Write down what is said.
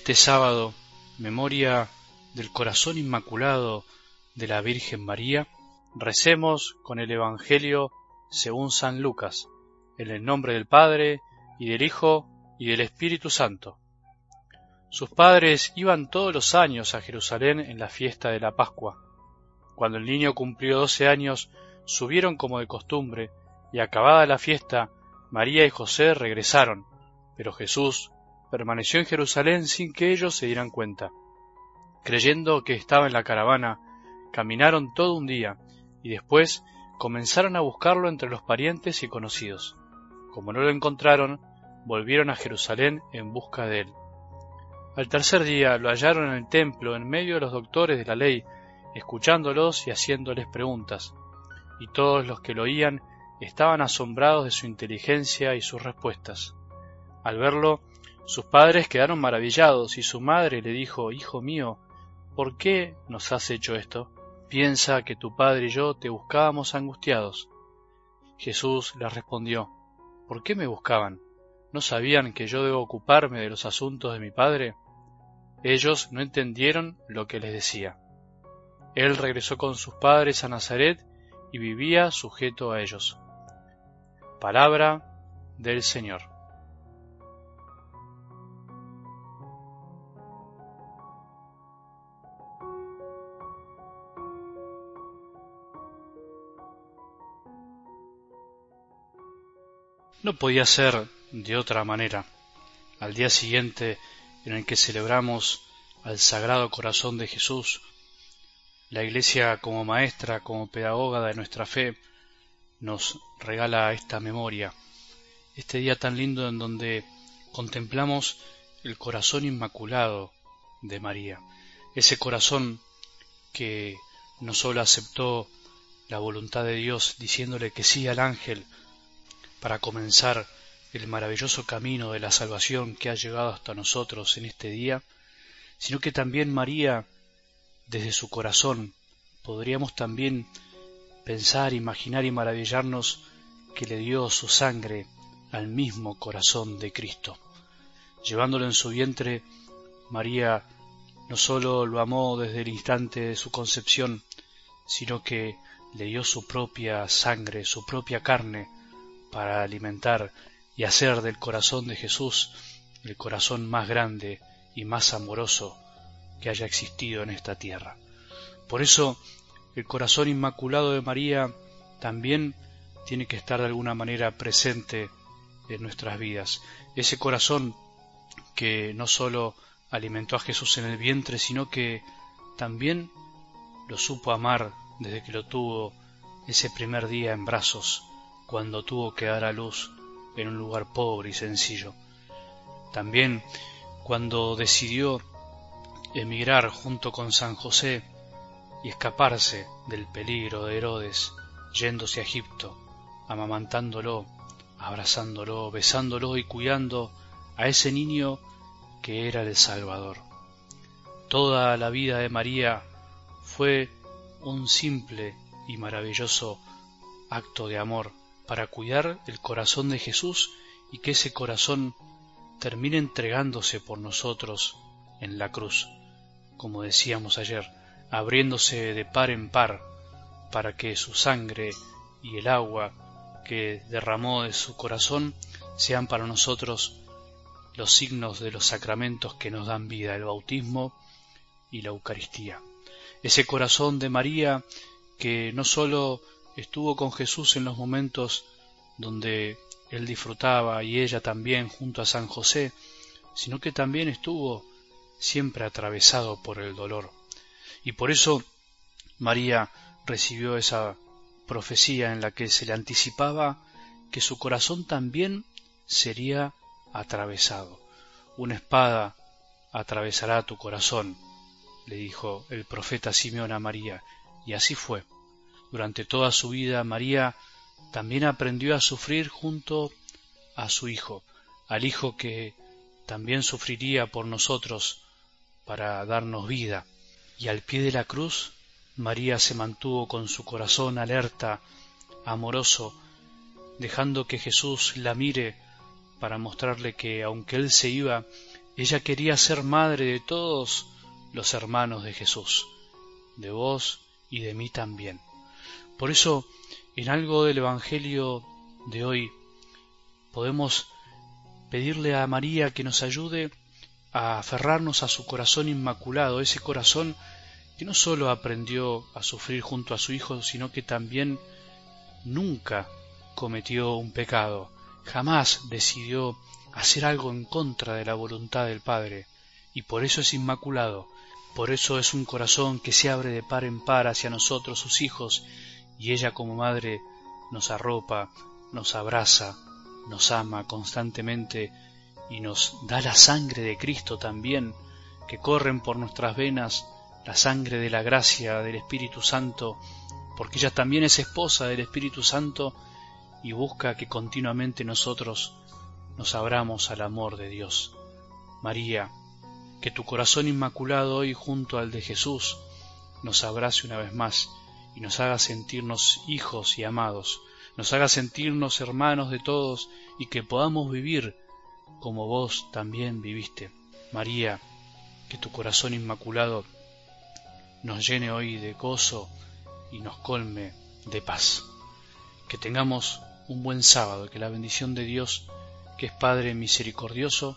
este sábado, memoria del corazón inmaculado de la Virgen María, recemos con el Evangelio según San Lucas, en el nombre del Padre, y del Hijo, y del Espíritu Santo. Sus padres iban todos los años a Jerusalén en la fiesta de la Pascua. Cuando el niño cumplió doce años, subieron como de costumbre, y acabada la fiesta, María y José regresaron, pero Jesús permaneció en Jerusalén sin que ellos se dieran cuenta. Creyendo que estaba en la caravana, caminaron todo un día, y después comenzaron a buscarlo entre los parientes y conocidos. Como no lo encontraron, volvieron a Jerusalén en busca de él. Al tercer día lo hallaron en el templo en medio de los doctores de la ley, escuchándolos y haciéndoles preguntas, y todos los que lo oían estaban asombrados de su inteligencia y sus respuestas. Al verlo, sus padres quedaron maravillados y su madre le dijo, Hijo mío, ¿por qué nos has hecho esto? Piensa que tu padre y yo te buscábamos angustiados. Jesús les respondió, ¿por qué me buscaban? ¿No sabían que yo debo ocuparme de los asuntos de mi Padre? Ellos no entendieron lo que les decía. Él regresó con sus padres a Nazaret y vivía sujeto a ellos. Palabra del Señor. No podía ser de otra manera. Al día siguiente en el que celebramos al Sagrado Corazón de Jesús, la Iglesia como maestra, como pedagoga de nuestra fe, nos regala esta memoria, este día tan lindo en donde contemplamos el corazón inmaculado de María, ese corazón que no sólo aceptó la voluntad de Dios diciéndole que sí al ángel para comenzar el maravilloso camino de la salvación que ha llegado hasta nosotros en este día, sino que también María, desde su corazón, podríamos también pensar, imaginar y maravillarnos que le dio su sangre al mismo corazón de Cristo. Llevándolo en su vientre, María no sólo lo amó desde el instante de su concepción, sino que le dio su propia sangre, su propia carne, para alimentar y hacer del corazón de Jesús el corazón más grande y más amoroso que haya existido en esta tierra. Por eso el corazón inmaculado de María también tiene que estar de alguna manera presente en nuestras vidas. Ese corazón que no sólo alimentó a Jesús en el vientre, sino que también lo supo amar desde que lo tuvo ese primer día en brazos, cuando tuvo que dar a luz en un lugar pobre y sencillo. También cuando decidió emigrar junto con San José y escaparse del peligro de Herodes, yéndose a Egipto, amamantándolo, abrazándolo, besándolo y cuidando a ese niño que era el Salvador. Toda la vida de María fue un simple y maravilloso acto de amor para cuidar el corazón de Jesús y que ese corazón termine entregándose por nosotros en la cruz, como decíamos ayer, abriéndose de par en par para que su sangre y el agua que derramó de su corazón sean para nosotros los signos de los sacramentos que nos dan vida, el bautismo y la Eucaristía. Ese corazón de María que no sólo estuvo con Jesús en los momentos donde él disfrutaba y ella también junto a San José, sino que también estuvo siempre atravesado por el dolor. Y por eso María recibió esa profecía en la que se le anticipaba que su corazón también sería atravesado. Una espada atravesará tu corazón, le dijo el profeta Simeón a María, y así fue. Durante toda su vida María también aprendió a sufrir junto a su Hijo, al Hijo que también sufriría por nosotros para darnos vida. Y al pie de la cruz María se mantuvo con su corazón alerta, amoroso, dejando que Jesús la mire para mostrarle que aunque Él se iba, ella quería ser madre de todos los hermanos de Jesús, de vos y de mí también. Por eso, en algo del Evangelio de hoy, podemos pedirle a María que nos ayude a aferrarnos a su corazón inmaculado, ese corazón que no sólo aprendió a sufrir junto a su Hijo, sino que también nunca cometió un pecado, jamás decidió hacer algo en contra de la voluntad del Padre, y por eso es inmaculado, por eso es un corazón que se abre de par en par hacia nosotros, sus hijos, y ella como madre nos arropa, nos abraza, nos ama constantemente y nos da la sangre de Cristo también, que corren por nuestras venas, la sangre de la gracia del Espíritu Santo, porque ella también es esposa del Espíritu Santo y busca que continuamente nosotros nos abramos al amor de Dios. María, que tu corazón inmaculado hoy junto al de Jesús nos abrace una vez más y nos haga sentirnos hijos y amados, nos haga sentirnos hermanos de todos y que podamos vivir como vos también viviste. María, que tu corazón inmaculado nos llene hoy de gozo y nos colme de paz. Que tengamos un buen sábado, que la bendición de Dios, que es Padre misericordioso,